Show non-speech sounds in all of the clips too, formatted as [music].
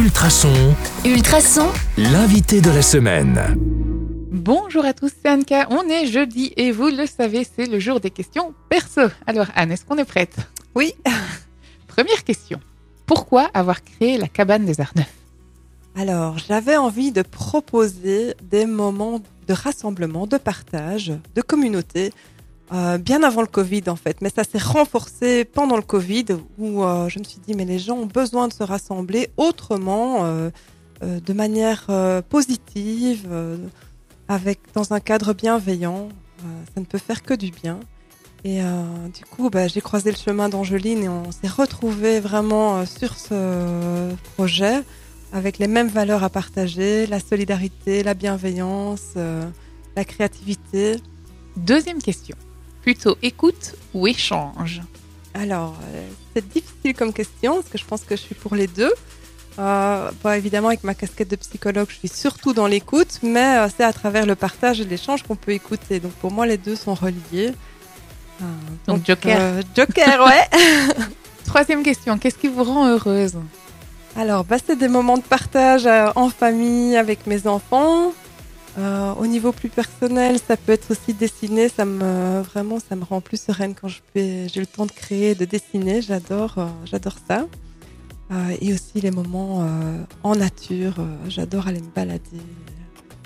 Ultrason, Ultrason, l'invité de la semaine. Bonjour à tous, c'est Anka. On est jeudi et vous le savez, c'est le jour des questions perso. Alors Anne, est-ce qu'on est prête? Oui. [laughs] Première question. Pourquoi avoir créé la cabane des Arts Neufs Alors, j'avais envie de proposer des moments de rassemblement, de partage, de communauté, euh, bien avant le Covid en fait. Mais ça s'est renforcé pendant le Covid où euh, je me suis dit, mais les gens ont besoin de se rassembler autrement, euh, de manière positive, avec, dans un cadre bienveillant. Ça ne peut faire que du bien. Et du coup, bah, j'ai croisé le chemin d'Angeline et on s'est retrouvés vraiment sur ce projet avec les mêmes valeurs à partager, la solidarité, la bienveillance, la créativité. Deuxième question. Plutôt écoute ou échange Alors, euh, c'est difficile comme question parce que je pense que je suis pour les deux. Euh, bah, évidemment, avec ma casquette de psychologue, je suis surtout dans l'écoute, mais euh, c'est à travers le partage et l'échange qu'on peut écouter. Donc pour moi, les deux sont reliés. Euh, Donc, Joker. Joker, ouais. [laughs] [laughs] Troisième question. Qu'est-ce qui vous rend heureuse? Alors, bah, c'est des moments de partage en famille avec mes enfants. Euh, au niveau plus personnel, ça peut être aussi dessiner. Ça me vraiment, ça me rend plus sereine quand j'ai le temps de créer, de dessiner. J'adore, euh, j'adore ça. Euh, et aussi les moments en nature. J'adore aller me balader,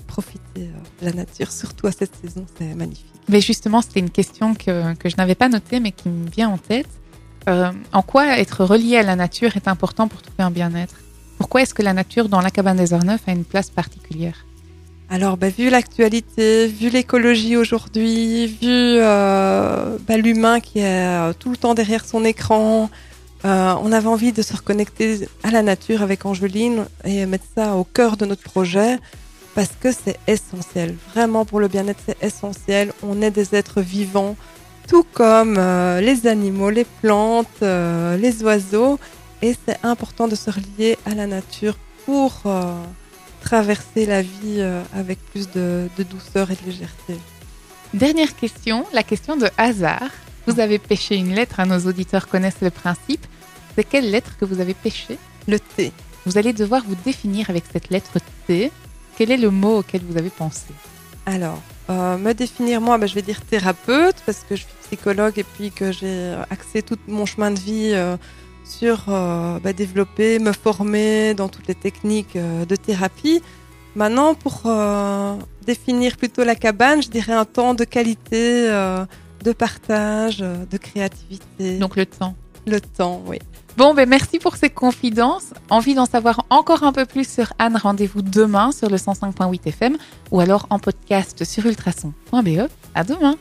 profiter de la nature, surtout à cette saison. C'est magnifique. Mais justement, c'était une question que, que je n'avais pas notée, mais qui me vient en tête. En quoi être relié à la nature est important pour trouver un bien-être? Pourquoi est-ce que la nature dans la cabane des Arts Neufs a une place particulière? Alors, bah, vu l'actualité, vu l'écologie aujourd'hui, vu euh, bah, l'humain qui est euh, tout le temps derrière son écran, euh, on avait envie de se reconnecter à la nature avec Angeline et mettre ça au cœur de notre projet parce que c'est essentiel. Vraiment, pour le bien-être, c'est essentiel. On est des êtres vivants, tout comme les animaux, les plantes, les oiseaux. Et c'est important de se relier à la nature pour traverser la vie euh, avec plus de, de douceur et de légèreté. Dernière question, la question de hasard. Vous avez pêché une lettre, à nos auditeurs connaissent le principe. C'est quelle lettre que vous avez pêchée? Le thé. Vous allez devoir vous définir avec cette lettre T. Quel est le mot auquel vous avez pensé? Alors, euh, me définir moi, bah, je vais dire thérapeute parce que je suis psychologue et puis que j'ai axé tout mon chemin de vie euh, sur euh, bah, développer, me former dans toutes les techniques euh, de thérapie. Maintenant, pour euh, définir plutôt la cabane, je dirais un temps de qualité, de partage, de créativité. Donc le temps. le temps, oui. Bon, ben merci pour ces confidences. Envie d'en savoir encore un peu plus sur Anne, rendez-vous demain sur le 105.8 FM ou alors en podcast sur ultrason.be. À demain